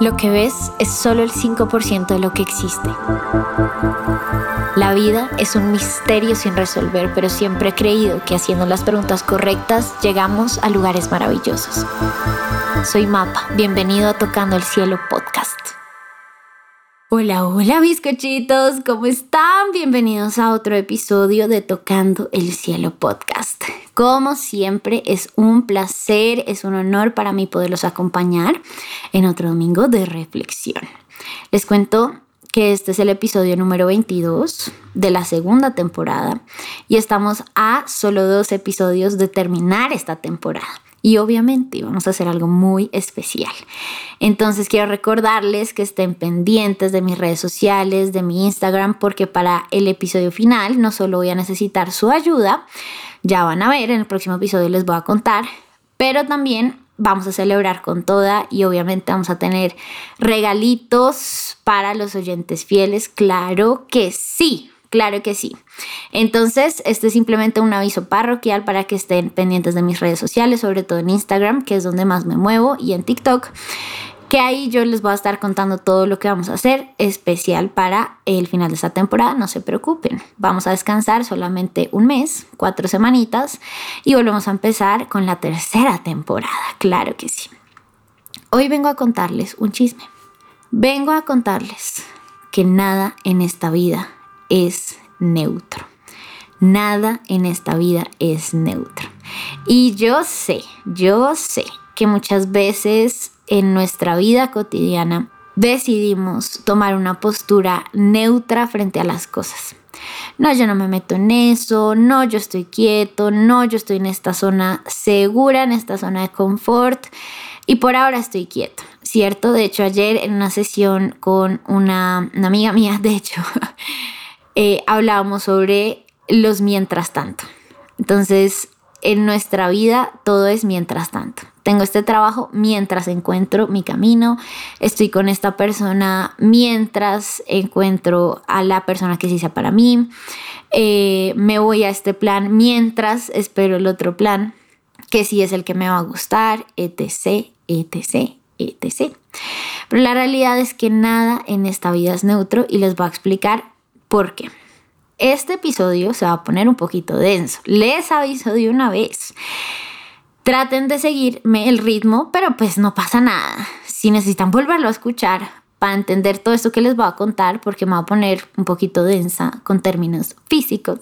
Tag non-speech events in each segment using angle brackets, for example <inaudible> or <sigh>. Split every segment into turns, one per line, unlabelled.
Lo que ves es solo el 5% de lo que existe. La vida es un misterio sin resolver, pero siempre he creído que haciendo las preguntas correctas llegamos a lugares maravillosos. Soy Mapa, bienvenido a Tocando el Cielo Podcast. Hola, hola bizcochitos, ¿cómo están? Bienvenidos a otro episodio de Tocando el Cielo Podcast. Como siempre, es un placer, es un honor para mí poderlos acompañar en otro domingo de reflexión. Les cuento que este es el episodio número 22 de la segunda temporada y estamos a solo dos episodios de terminar esta temporada. Y obviamente vamos a hacer algo muy especial. Entonces quiero recordarles que estén pendientes de mis redes sociales, de mi Instagram, porque para el episodio final no solo voy a necesitar su ayuda, ya van a ver, en el próximo episodio les voy a contar, pero también vamos a celebrar con toda y obviamente vamos a tener regalitos para los oyentes fieles, claro que sí. Claro que sí. Entonces, este es simplemente un aviso parroquial para que estén pendientes de mis redes sociales, sobre todo en Instagram, que es donde más me muevo, y en TikTok, que ahí yo les voy a estar contando todo lo que vamos a hacer especial para el final de esta temporada. No se preocupen, vamos a descansar solamente un mes, cuatro semanitas, y volvemos a empezar con la tercera temporada. Claro que sí. Hoy vengo a contarles un chisme. Vengo a contarles que nada en esta vida es neutro. Nada en esta vida es neutro. Y yo sé, yo sé que muchas veces en nuestra vida cotidiana decidimos tomar una postura neutra frente a las cosas. No, yo no me meto en eso, no, yo estoy quieto, no, yo estoy en esta zona segura, en esta zona de confort y por ahora estoy quieto, ¿cierto? De hecho, ayer en una sesión con una, una amiga mía, de hecho, <laughs> eh, hablábamos sobre los mientras tanto. Entonces, en nuestra vida todo es mientras tanto. Tengo este trabajo mientras encuentro mi camino, estoy con esta persona mientras encuentro a la persona que sí sea para mí, eh, me voy a este plan mientras espero el otro plan, que sí es el que me va a gustar, etc., etc., etc. Pero la realidad es que nada en esta vida es neutro y les voy a explicar por qué. Este episodio se va a poner un poquito denso. Les aviso de una vez. Traten de seguirme el ritmo, pero pues no pasa nada. Si necesitan volverlo a escuchar para entender todo esto que les voy a contar, porque me va a poner un poquito densa con términos físicos,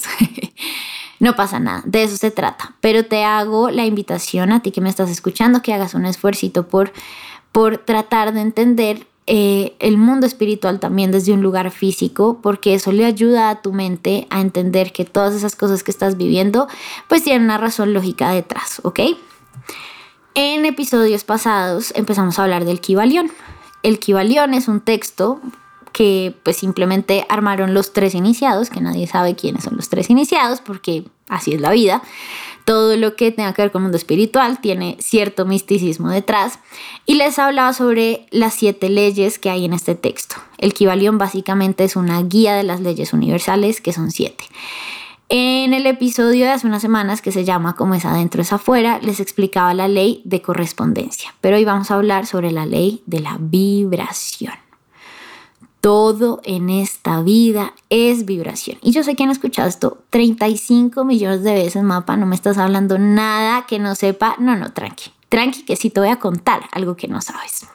<laughs> no pasa nada. De eso se trata. Pero te hago la invitación a ti que me estás escuchando, que hagas un esfuerzo por, por tratar de entender eh, el mundo espiritual también desde un lugar físico, porque eso le ayuda a tu mente a entender que todas esas cosas que estás viviendo, pues tienen una razón lógica detrás, ¿ok? En episodios pasados empezamos a hablar del Kibalión. El Kibalión es un texto que pues simplemente armaron los tres iniciados, que nadie sabe quiénes son los tres iniciados, porque así es la vida todo lo que tenga que ver con el mundo espiritual tiene cierto misticismo detrás. Y les hablaba sobre las siete leyes que hay en este texto. El Kibalión básicamente es una guía de las leyes universales, que son siete. En el episodio de hace unas semanas que se llama Como es adentro es afuera, les explicaba la ley de correspondencia. Pero hoy vamos a hablar sobre la ley de la vibración. Todo en esta vida es vibración. Y yo sé que han escuchado esto 35 millones de veces, mapa, no me estás hablando nada que no sepa. No, no, tranqui. Tranqui, que sí te voy a contar algo que no sabes.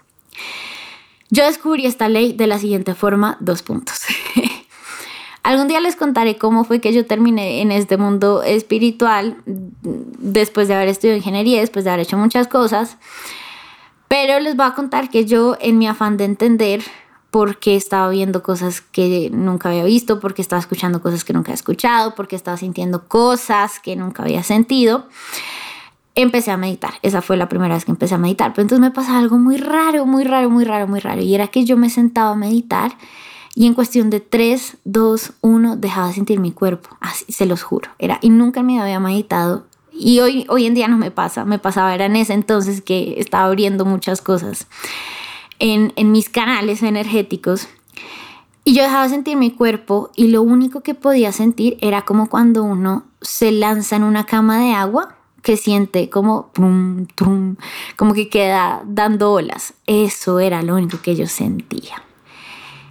Yo descubrí esta ley de la siguiente forma, dos puntos. <laughs> Algún día les contaré cómo fue que yo terminé en este mundo espiritual después de haber estudiado ingeniería, después de haber hecho muchas cosas. Pero les voy a contar que yo en mi afán de entender porque estaba viendo cosas que nunca había visto, porque estaba escuchando cosas que nunca había escuchado, porque estaba sintiendo cosas que nunca había sentido. Empecé a meditar, esa fue la primera vez que empecé a meditar, pero entonces me pasaba algo muy raro, muy raro, muy raro, muy raro, y era que yo me sentaba a meditar y en cuestión de 3, 2, 1 dejaba de sentir mi cuerpo, así se los juro, era, y nunca me había meditado. Y hoy, hoy en día no me pasa, me pasaba, era en ese entonces que estaba abriendo muchas cosas en, mis canales energéticos. Y yo dejaba sentir mi cuerpo y lo único que podía sentir era como cuando uno se lanza en una cama de agua, que siente como trum, trum, como que queda dando olas. Eso era lo único que yo sentía.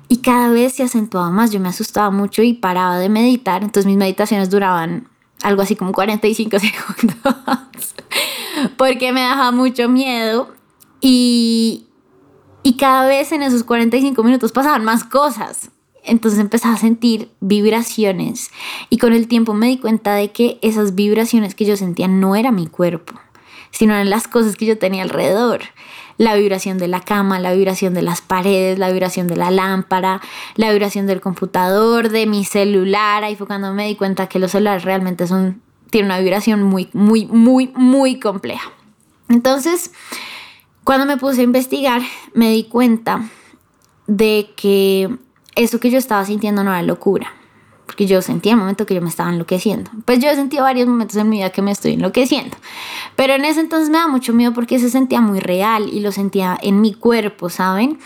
Y cada vez se acentuaba más, yo me asustaba mucho y paraba de meditar, entonces mis meditaciones duraban algo así como 45 <laughs> segundos, porque me daba mucho miedo y, y cada vez en esos 45 minutos pasaban más cosas. Entonces empezaba a sentir vibraciones y con el tiempo me di cuenta de que esas vibraciones que yo sentía no era mi cuerpo, sino eran las cosas que yo tenía alrededor. La vibración de la cama, la vibración de las paredes, la vibración de la lámpara, la vibración del computador, de mi celular. Ahí fue cuando me di cuenta que los celulares realmente son, tienen una vibración muy, muy, muy, muy compleja. Entonces, cuando me puse a investigar, me di cuenta de que eso que yo estaba sintiendo no era locura, porque yo sentía el momento que yo me estaba enloqueciendo. Pues yo he sentido varios momentos en mi vida que me estoy enloqueciendo, pero en ese entonces me da mucho miedo porque se sentía muy real y lo sentía en mi cuerpo, ¿saben?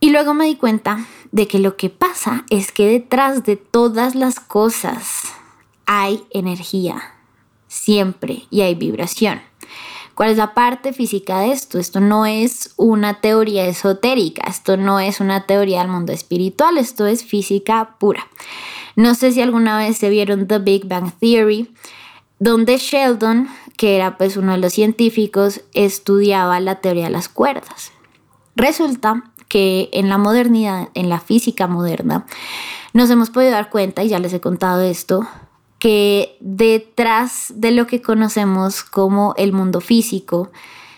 Y luego me di cuenta de que lo que pasa es que detrás de todas las cosas hay energía, siempre, y hay vibración. ¿Cuál es la parte física de esto? Esto no es una teoría esotérica, esto no es una teoría del mundo espiritual, esto es física pura. No sé si alguna vez se vieron The Big Bang Theory, donde Sheldon, que era pues uno de los científicos, estudiaba la teoría de las cuerdas. Resulta que en la modernidad, en la física moderna, nos hemos podido dar cuenta, y ya les he contado esto, que detrás de lo que conocemos como el mundo físico,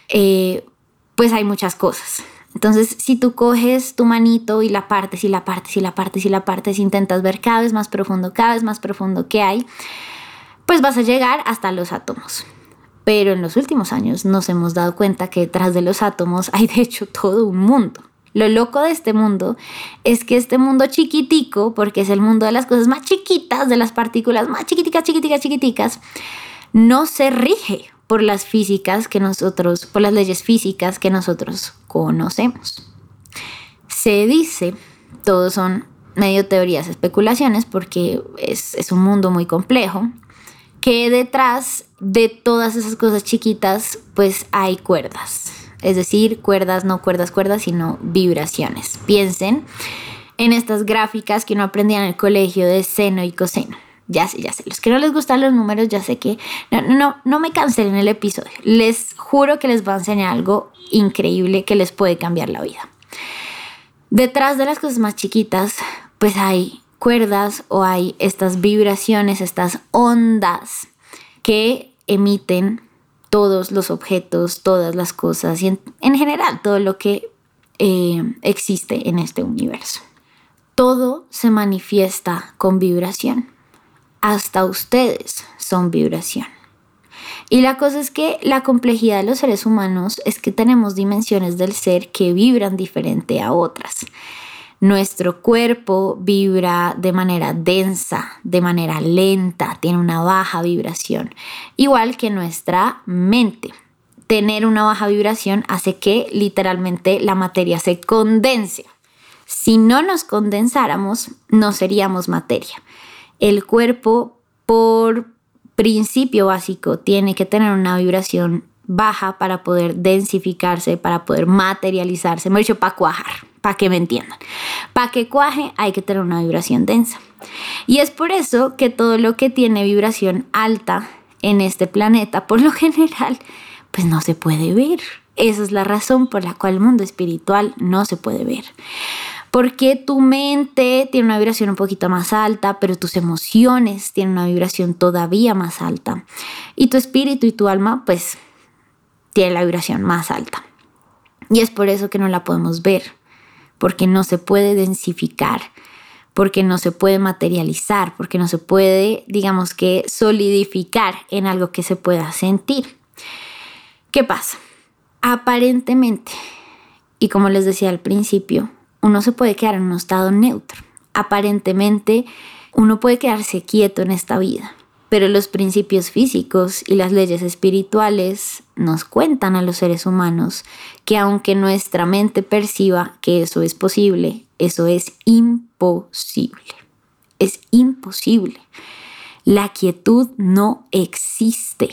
eh, pues hay muchas cosas. Entonces, si tú coges tu manito y la partes y la partes y la partes y la partes, intentas ver cada vez más profundo, cada vez más profundo que hay, pues vas a llegar hasta los átomos. Pero en los últimos años nos hemos dado cuenta que detrás de los átomos hay de hecho todo un mundo. Lo loco de este mundo es que este mundo chiquitico, porque es el mundo de las cosas más chiquitas, de las partículas más chiquiticas, chiquiticas, chiquiticas, no se rige por las físicas que nosotros, por las leyes físicas que nosotros conocemos. Se dice, todos son medio teorías, especulaciones, porque es, es un mundo muy complejo, que detrás de todas esas cosas chiquitas, pues hay cuerdas es decir, cuerdas, no cuerdas, cuerdas, sino vibraciones. Piensen en estas gráficas que uno aprendía en el colegio de seno y coseno. Ya sé, ya sé. Los que no les gustan los números, ya sé que no, no, no me cancelen el episodio. Les juro que les va a enseñar algo increíble que les puede cambiar la vida. Detrás de las cosas más chiquitas, pues hay cuerdas o hay estas vibraciones, estas ondas que emiten todos los objetos, todas las cosas y en, general todo lo que eh, existe en este universo. Todo se manifiesta con vibración. Hasta ustedes son vibración. Y la cosa es que la complejidad de los seres humanos es que tenemos dimensiones del ser que vibran diferente a otras. Nuestro cuerpo vibra de manera densa, de manera lenta, tiene una baja vibración, igual que nuestra mente. Tener una baja vibración hace que literalmente la materia se condense. Si no nos condensáramos, no seríamos materia. El cuerpo, por principio básico, tiene que tener una vibración baja para poder densificarse, para poder materializarse, me he dicho para cuajar para que me entiendan. Para que cuaje hay que tener una vibración densa. Y es por eso que todo lo que tiene vibración alta en este planeta, por lo <laughs> general, pues no se puede ver. Esa es la razón por la cual el mundo espiritual no se puede ver. Porque tu mente tiene una vibración un poquito más alta, pero tus emociones tienen una vibración todavía más alta. Y tu espíritu y tu alma, pues, tienen la vibración más alta. Y es por eso que no la podemos ver porque no se puede densificar, porque no se puede materializar, porque no se puede, digamos que, solidificar en algo que se pueda sentir. ¿Qué pasa? Aparentemente, y como les decía al principio, uno se puede quedar en un estado neutro. Aparentemente, uno puede quedarse quieto en esta vida, pero los principios físicos y las leyes espirituales nos cuentan a los seres humanos que aunque nuestra mente perciba que eso es posible, eso es imposible. Es imposible. La quietud no existe.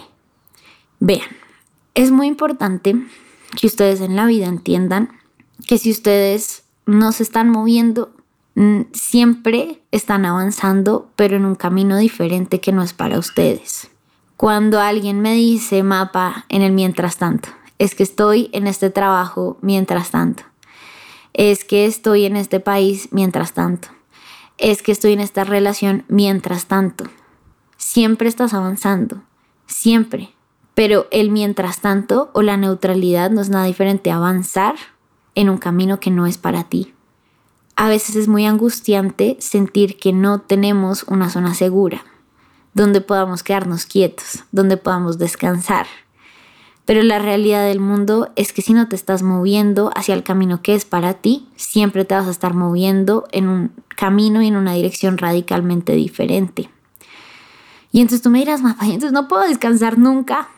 Vean, es muy importante que ustedes en la vida entiendan que si ustedes no se están moviendo, siempre están avanzando, pero en un camino diferente que no es para ustedes. Cuando alguien me dice mapa en el mientras tanto, es que estoy en este trabajo mientras tanto, es que estoy en este país mientras tanto, es que estoy en esta relación mientras tanto. Siempre estás avanzando, siempre. Pero el mientras tanto o la neutralidad no es nada diferente a avanzar en un camino que no es para ti. A veces es muy angustiante sentir que no tenemos una zona segura, donde podamos quedarnos quietos, donde podamos descansar. Pero la realidad del mundo es que si no te estás moviendo hacia el camino que es para ti, siempre te vas a estar moviendo en un camino y en una dirección radicalmente diferente. Y entonces tú me dirás, mamá, entonces no puedo descansar nunca.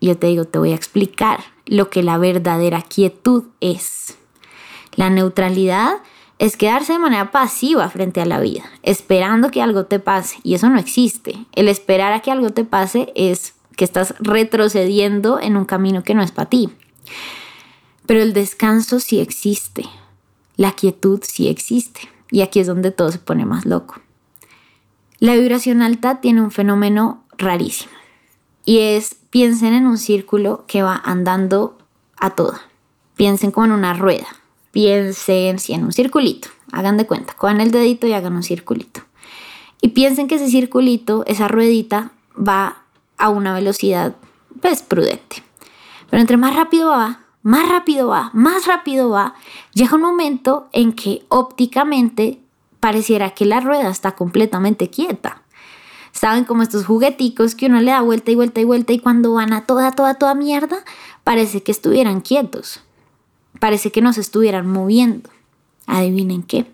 Yo te digo, te voy a explicar lo que la verdadera quietud es. La neutralidad es quedarse de manera pasiva frente a la vida, esperando que algo te pase. Y eso no existe. El esperar a que algo te pase es que estás retrocediendo en un camino que no es para ti. Pero el descanso sí existe. La quietud sí existe. Y aquí es donde todo se pone más loco. La vibración alta tiene un fenómeno rarísimo. Y es, piensen en un círculo que va andando a toda. Piensen como en una rueda piensen si en un circulito, hagan de cuenta, cojan el dedito y hagan un circulito. Y piensen que ese circulito, esa ruedita, va a una velocidad pues prudente. Pero entre más rápido va, más rápido va, más rápido va, llega un momento en que ópticamente pareciera que la rueda está completamente quieta. Saben como estos jugueticos que uno le da vuelta y vuelta y vuelta y cuando van a toda, toda, toda mierda, parece que estuvieran quietos. Parece que nos estuvieran moviendo. Adivinen qué.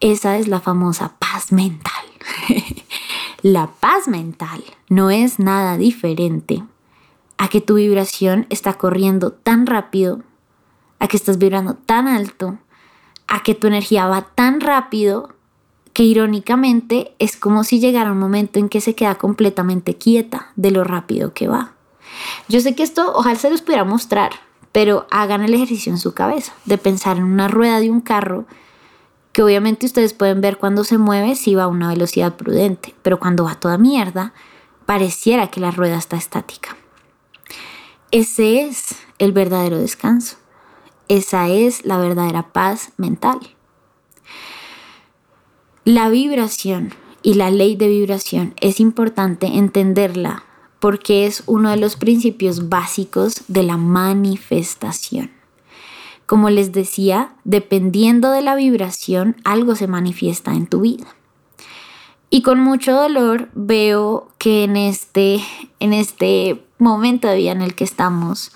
Esa es la famosa paz mental. <laughs> la paz mental no es nada diferente a que tu vibración está corriendo tan rápido, a que estás vibrando tan alto, a que tu energía va tan rápido que irónicamente es como si llegara un momento en que se queda completamente quieta de lo rápido que va. Yo sé que esto ojalá se los pudiera mostrar, pero hagan el ejercicio en su cabeza de pensar en una rueda de un carro que obviamente ustedes pueden ver cuando se mueve si va a una velocidad prudente, pero cuando va toda mierda, pareciera que la rueda está estática. Ese es el verdadero descanso. Esa es la verdadera paz mental. La vibración y la ley de vibración es importante entenderla porque es uno de los principios básicos de la manifestación. Como les decía, dependiendo de la vibración, algo se manifiesta en tu vida. Y con mucho dolor veo que en este, en este momento de vida en el que estamos,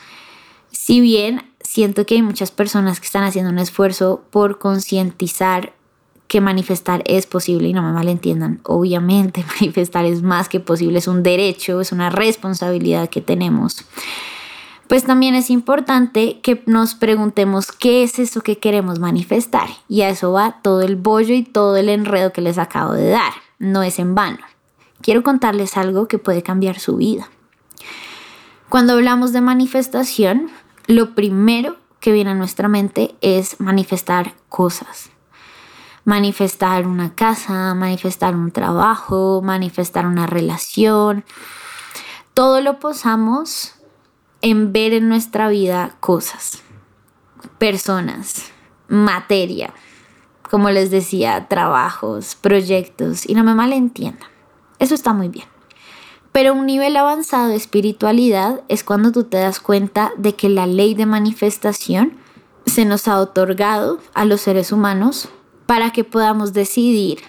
si bien siento que hay muchas personas que están haciendo un esfuerzo por concientizar que manifestar es posible y no me malentiendan. Obviamente <laughs> manifestar es más que posible, es un derecho, es una responsabilidad que tenemos. Pues también es importante que nos preguntemos qué es eso que queremos manifestar. Y a eso va todo el bollo y todo el enredo que les acabo de dar. No es en vano. Quiero contarles algo que puede cambiar su vida. Cuando hablamos de manifestación, lo primero que viene a nuestra mente es manifestar cosas manifestar una casa, manifestar un trabajo, manifestar una relación. Todo lo posamos en ver en nuestra vida cosas, personas, materia, como les decía, trabajos, proyectos, y no me malentiendan. Eso está muy bien. Pero un nivel avanzado de espiritualidad es cuando tú te das cuenta de que la ley de manifestación se nos ha otorgado a los seres humanos para que podamos decidir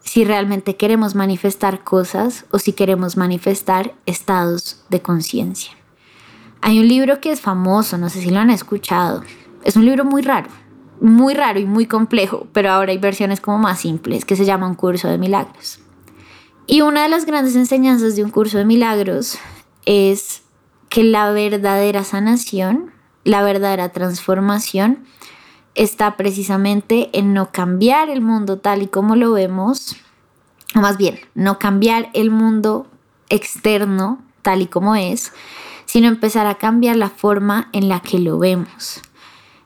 si realmente queremos manifestar cosas o si queremos manifestar estados de conciencia. Hay un libro que es famoso, no sé si lo han escuchado. Es un libro muy raro, muy raro y muy complejo, pero ahora hay versiones como más simples que se llama Un curso de milagros. Y una de las grandes enseñanzas de un curso de milagros es que la verdadera sanación, la verdadera transformación está precisamente en no cambiar el mundo tal y como lo vemos, o más bien, no cambiar el mundo externo tal y como es, sino empezar a cambiar la forma en la que lo vemos.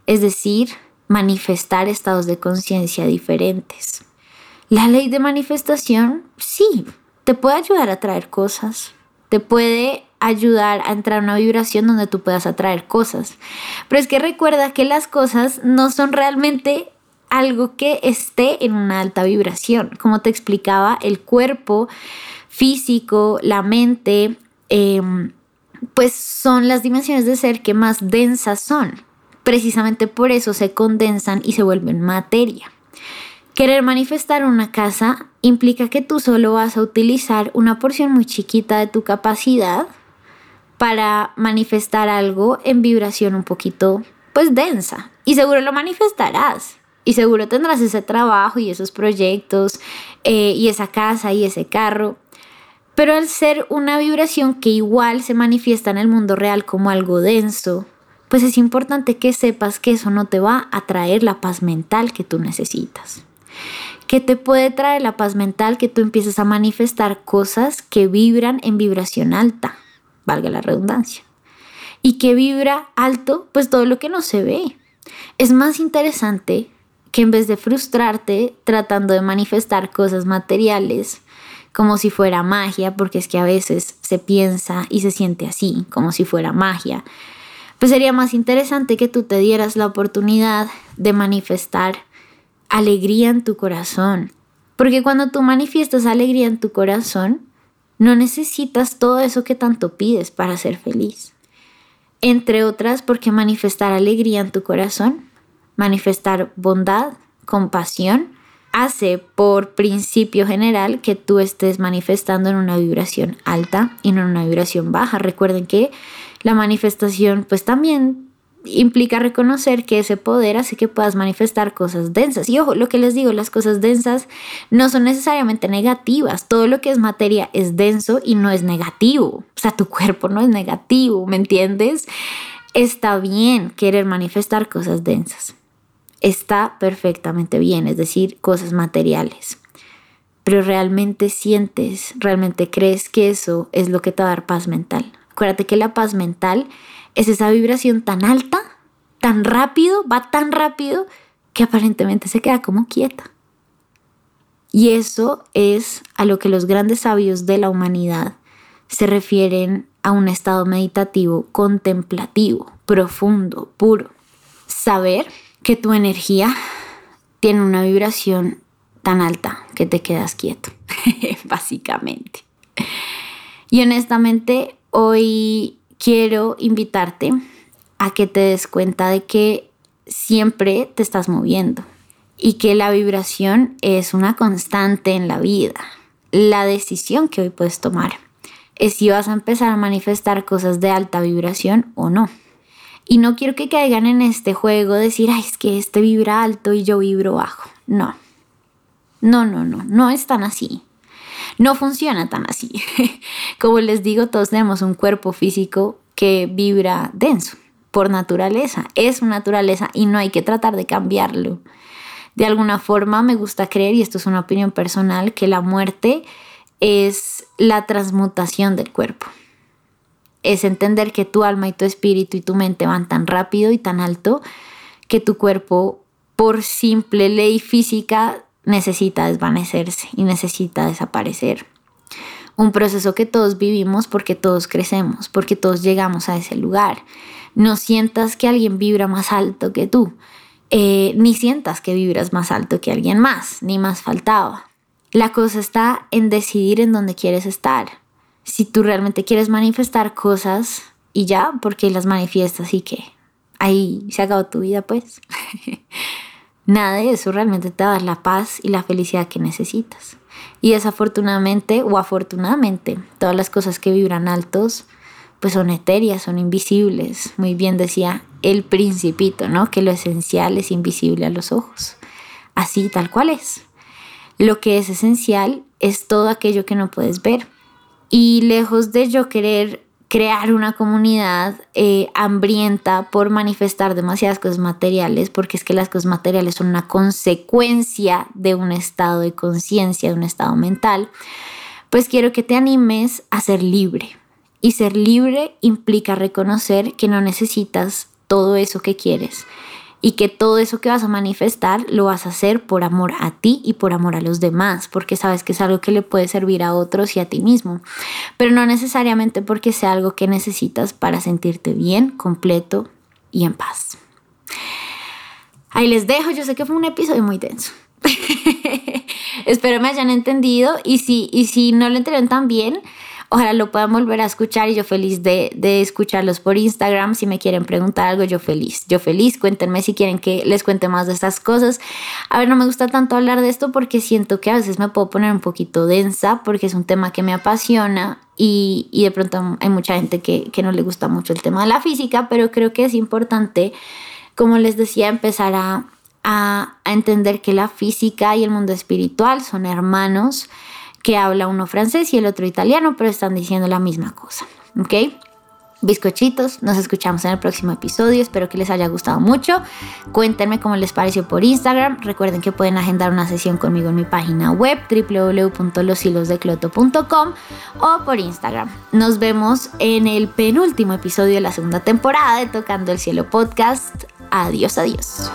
Es decir, manifestar estados de conciencia diferentes. La ley de manifestación, sí, te puede ayudar a traer cosas, te puede ayudar a entrar a una vibración donde tú puedas atraer cosas. Pero es que recuerda que las cosas no son realmente algo que esté en una alta vibración. Como te explicaba, el cuerpo físico, la mente, em, pues son las dimensiones de ser que más densas son. Precisamente por eso se condensan y se vuelven materia. Querer manifestar una casa implica que tú solo vas a utilizar una porción muy chiquita de tu capacidad para manifestar algo en vibración un poquito pues densa. Y seguro lo manifestarás. Y seguro tendrás ese trabajo y esos proyectos eh, y esa casa y ese carro. Pero al ser una vibración que igual se manifiesta en el mundo real como algo denso pues es importante que sepas que eso no te va a traer la paz mental que tú necesitas que te puede traer la paz mental que tú empieces a manifestar cosas que vibran en vibración alta, valga la redundancia. Y que vibra alto, pues todo lo que no se ve. Es más interesante que en vez de frustrarte tratando de manifestar cosas materiales, como si fuera magia, porque es que a veces se piensa y se siente así, como si fuera magia, pues sería más interesante que tú te dieras la oportunidad de manifestar alegría en tu corazón. Porque cuando tú manifiestas alegría en tu corazón, no necesitas todo eso que tanto pides para ser feliz. Entre otras, porque manifestar alegría en tu corazón, manifestar bondad, compasión, hace por principio general que tú estés manifestando en una vibración alta y no en una vibración baja. Recuerden que la manifestación pues también implica reconocer que ese poder hace que puedas manifestar cosas densas. Y ojo, lo que les digo, las cosas densas no son necesariamente negativas. Todo lo que es materia es denso y no es negativo. O sea, tu cuerpo no es negativo, ¿me entiendes? Está bien querer manifestar cosas densas. Está perfectamente bien, es decir, cosas materiales. Pero realmente sientes, realmente crees que eso es lo que te va a dar paz mental. Acuérdate que la paz mental es esa vibración tan alta, tan rápido, va tan rápido que aparentemente se queda como quieta. Y eso es a lo que los grandes sabios de la humanidad se refieren a un estado meditativo contemplativo, profundo, puro. Saber que tu energía tiene una vibración tan alta que te quedas quieto, <laughs> básicamente. Y honestamente, hoy quiero invitarte a que te des cuenta de que siempre te estás moviendo y que la vibración es una constante en la vida. La decisión que hoy puedes tomar es si vas a empezar a manifestar cosas de alta vibración o no. Y no quiero que caigan en este juego de decir, ay, es que este vibra alto y yo vibro bajo. No. No, no, no, no es tan así. No funciona tan así. <laughs> Como les digo, todos tenemos un cuerpo físico que vibra denso por naturaleza. Es su naturaleza y no hay que tratar de cambiarlo. De alguna forma me gusta creer, y esto es una opinión personal, que la muerte es la transmutación del cuerpo. Es entender que tu alma y tu espíritu y tu mente van tan rápido y tan alto que tu cuerpo, por simple ley física, necesita desvanecerse y necesita desaparecer. Un proceso que todos vivimos porque todos crecemos, porque todos llegamos a ese lugar. No sientas que alguien vibra más alto que tú, eh, ni sientas que vibras más alto que alguien más, ni más faltaba. La cosa está en decidir en dónde quieres estar. Si tú realmente quieres manifestar cosas y ya, porque las manifiestas y que ahí se acabó tu vida, pues. <laughs> Nada de eso realmente te da la paz y la felicidad que necesitas. Y desafortunadamente o afortunadamente, todas las cosas que vibran altos, pues son etéreas, son invisibles. Muy bien decía el principito, ¿no? Que lo esencial es invisible a los ojos. Así tal cual es. Lo que es esencial es todo aquello que no puedes ver. Y lejos de yo querer crear una comunidad eh, hambrienta por manifestar demasiadas cosas materiales, porque es que las cosas materiales son una consecuencia de un estado de conciencia, de un estado mental, pues quiero que te animes a ser libre. Y ser libre implica reconocer que no necesitas todo eso que quieres y que todo eso que vas a manifestar lo vas a hacer por amor a ti y por amor a los demás, porque sabes que es algo que le puede servir a otros y a ti mismo, pero no necesariamente porque sea algo que necesitas para sentirte bien, completo y en paz. Ahí les dejo, yo sé que fue un episodio muy denso. <laughs> Espero me hayan entendido y si, y si no lo entendieron tan bien, Ojalá lo puedan volver a escuchar y yo feliz de, de, escucharlos por Instagram. Si me quieren preguntar algo, yo feliz. Yo feliz. Cuéntenme si quieren que les cuente más de estas cosas. A ver, no me gusta tanto hablar de esto porque siento que a veces me puedo poner un poquito densa porque es un tema que me apasiona y, y de pronto hay mucha gente que, que no le gusta mucho el tema de la física, pero creo que es importante, como les decía, empezar a, a, a entender que la física y el mundo espiritual son hermanos que habla uno francés y el otro italiano, pero están diciendo la misma cosa. ¿Ok? Bizcochitos, nos escuchamos en el próximo episodio. Espero que les haya gustado mucho. Cuéntenme cómo les pareció por Instagram. Recuerden que pueden agendar una sesión conmigo en mi página web www.loshilosdecloto.com o por Instagram. Nos vemos en el penúltimo episodio de la segunda temporada de Tocando el Cielo Podcast. Adiós, adiós.